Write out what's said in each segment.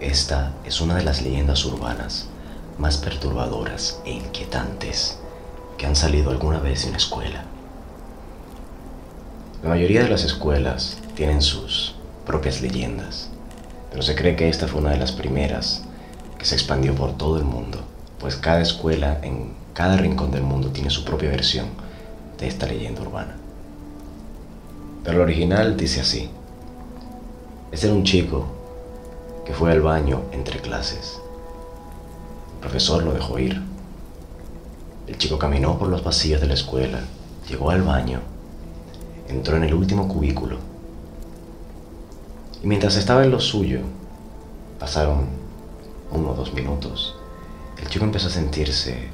Esta es una de las leyendas urbanas más perturbadoras e inquietantes que han salido alguna vez de una escuela. La mayoría de las escuelas tienen sus propias leyendas, pero se cree que esta fue una de las primeras que se expandió por todo el mundo, pues cada escuela en cada rincón del mundo tiene su propia versión de esta leyenda urbana. Pero el original dice así. Este era un chico que fue al baño entre clases. El profesor lo dejó ir. El chico caminó por los pasillos de la escuela, llegó al baño, entró en el último cubículo. Y mientras estaba en lo suyo, pasaron uno o dos minutos, el chico empezó a sentirse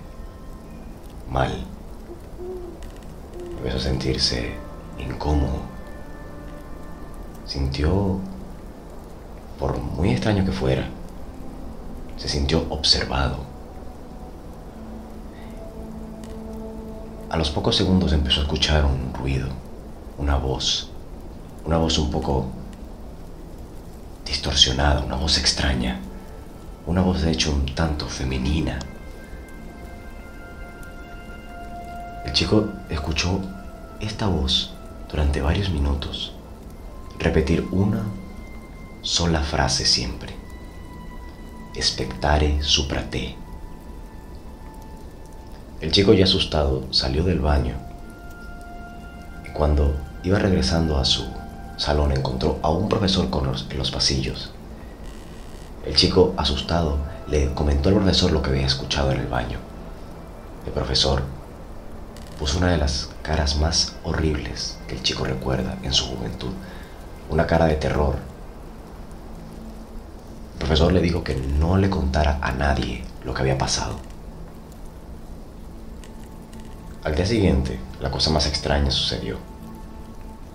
mal. Empezó a sentirse incómodo. Sintió por muy extraño que fuera, se sintió observado. A los pocos segundos empezó a escuchar un ruido, una voz, una voz un poco distorsionada, una voz extraña, una voz de hecho un tanto femenina. El chico escuchó esta voz durante varios minutos, repetir una sola frase siempre. Espectare suprate. El chico ya asustado salió del baño cuando iba regresando a su salón encontró a un profesor en los pasillos. El chico asustado le comentó al profesor lo que había escuchado en el baño. El profesor puso una de las caras más horribles que el chico recuerda en su juventud, una cara de terror profesor le dijo que no le contara a nadie lo que había pasado. Al día siguiente, la cosa más extraña sucedió.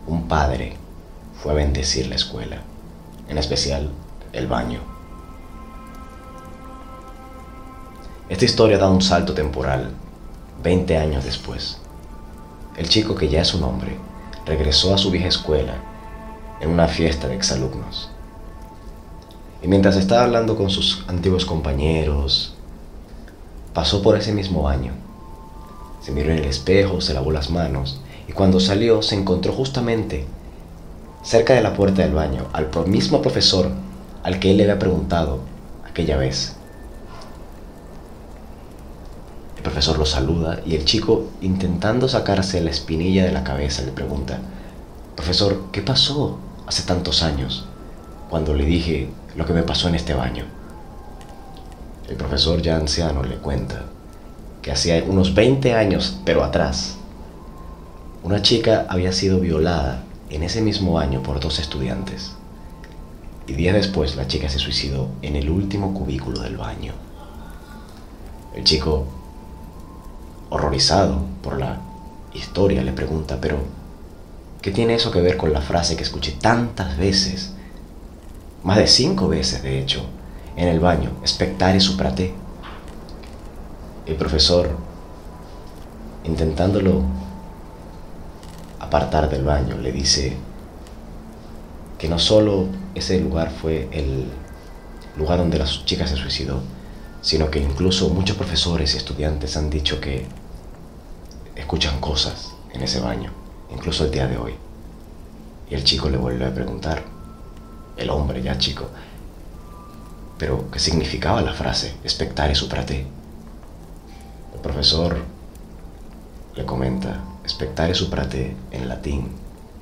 Un padre fue a bendecir la escuela, en especial el baño. Esta historia da un salto temporal, 20 años después. El chico que ya es un hombre regresó a su vieja escuela en una fiesta de exalumnos. Y mientras estaba hablando con sus antiguos compañeros, pasó por ese mismo baño. Se miró en el espejo, se lavó las manos y cuando salió se encontró justamente cerca de la puerta del baño al mismo profesor al que él le había preguntado aquella vez. El profesor lo saluda y el chico, intentando sacarse la espinilla de la cabeza, le pregunta, Profesor, ¿qué pasó hace tantos años? Cuando le dije lo que me pasó en este baño. El profesor ya anciano le cuenta que hacía unos 20 años, pero atrás, una chica había sido violada en ese mismo baño por dos estudiantes. Y días después la chica se suicidó en el último cubículo del baño. El chico, horrorizado por la historia, le pregunta, pero ¿qué tiene eso que ver con la frase que escuché tantas veces más de cinco veces de hecho, en el baño, espectare suprate. El profesor, intentándolo apartar del baño, le dice que no solo ese lugar fue el lugar donde la chica se suicidó, sino que incluso muchos profesores y estudiantes han dicho que escuchan cosas en ese baño, incluso el día de hoy. Y el chico le vuelve a preguntar, el hombre ya chico. Pero, ¿qué significaba la frase espectare suprate? El profesor le comenta, espectare suprate en latín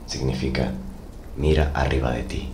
significa mira arriba de ti.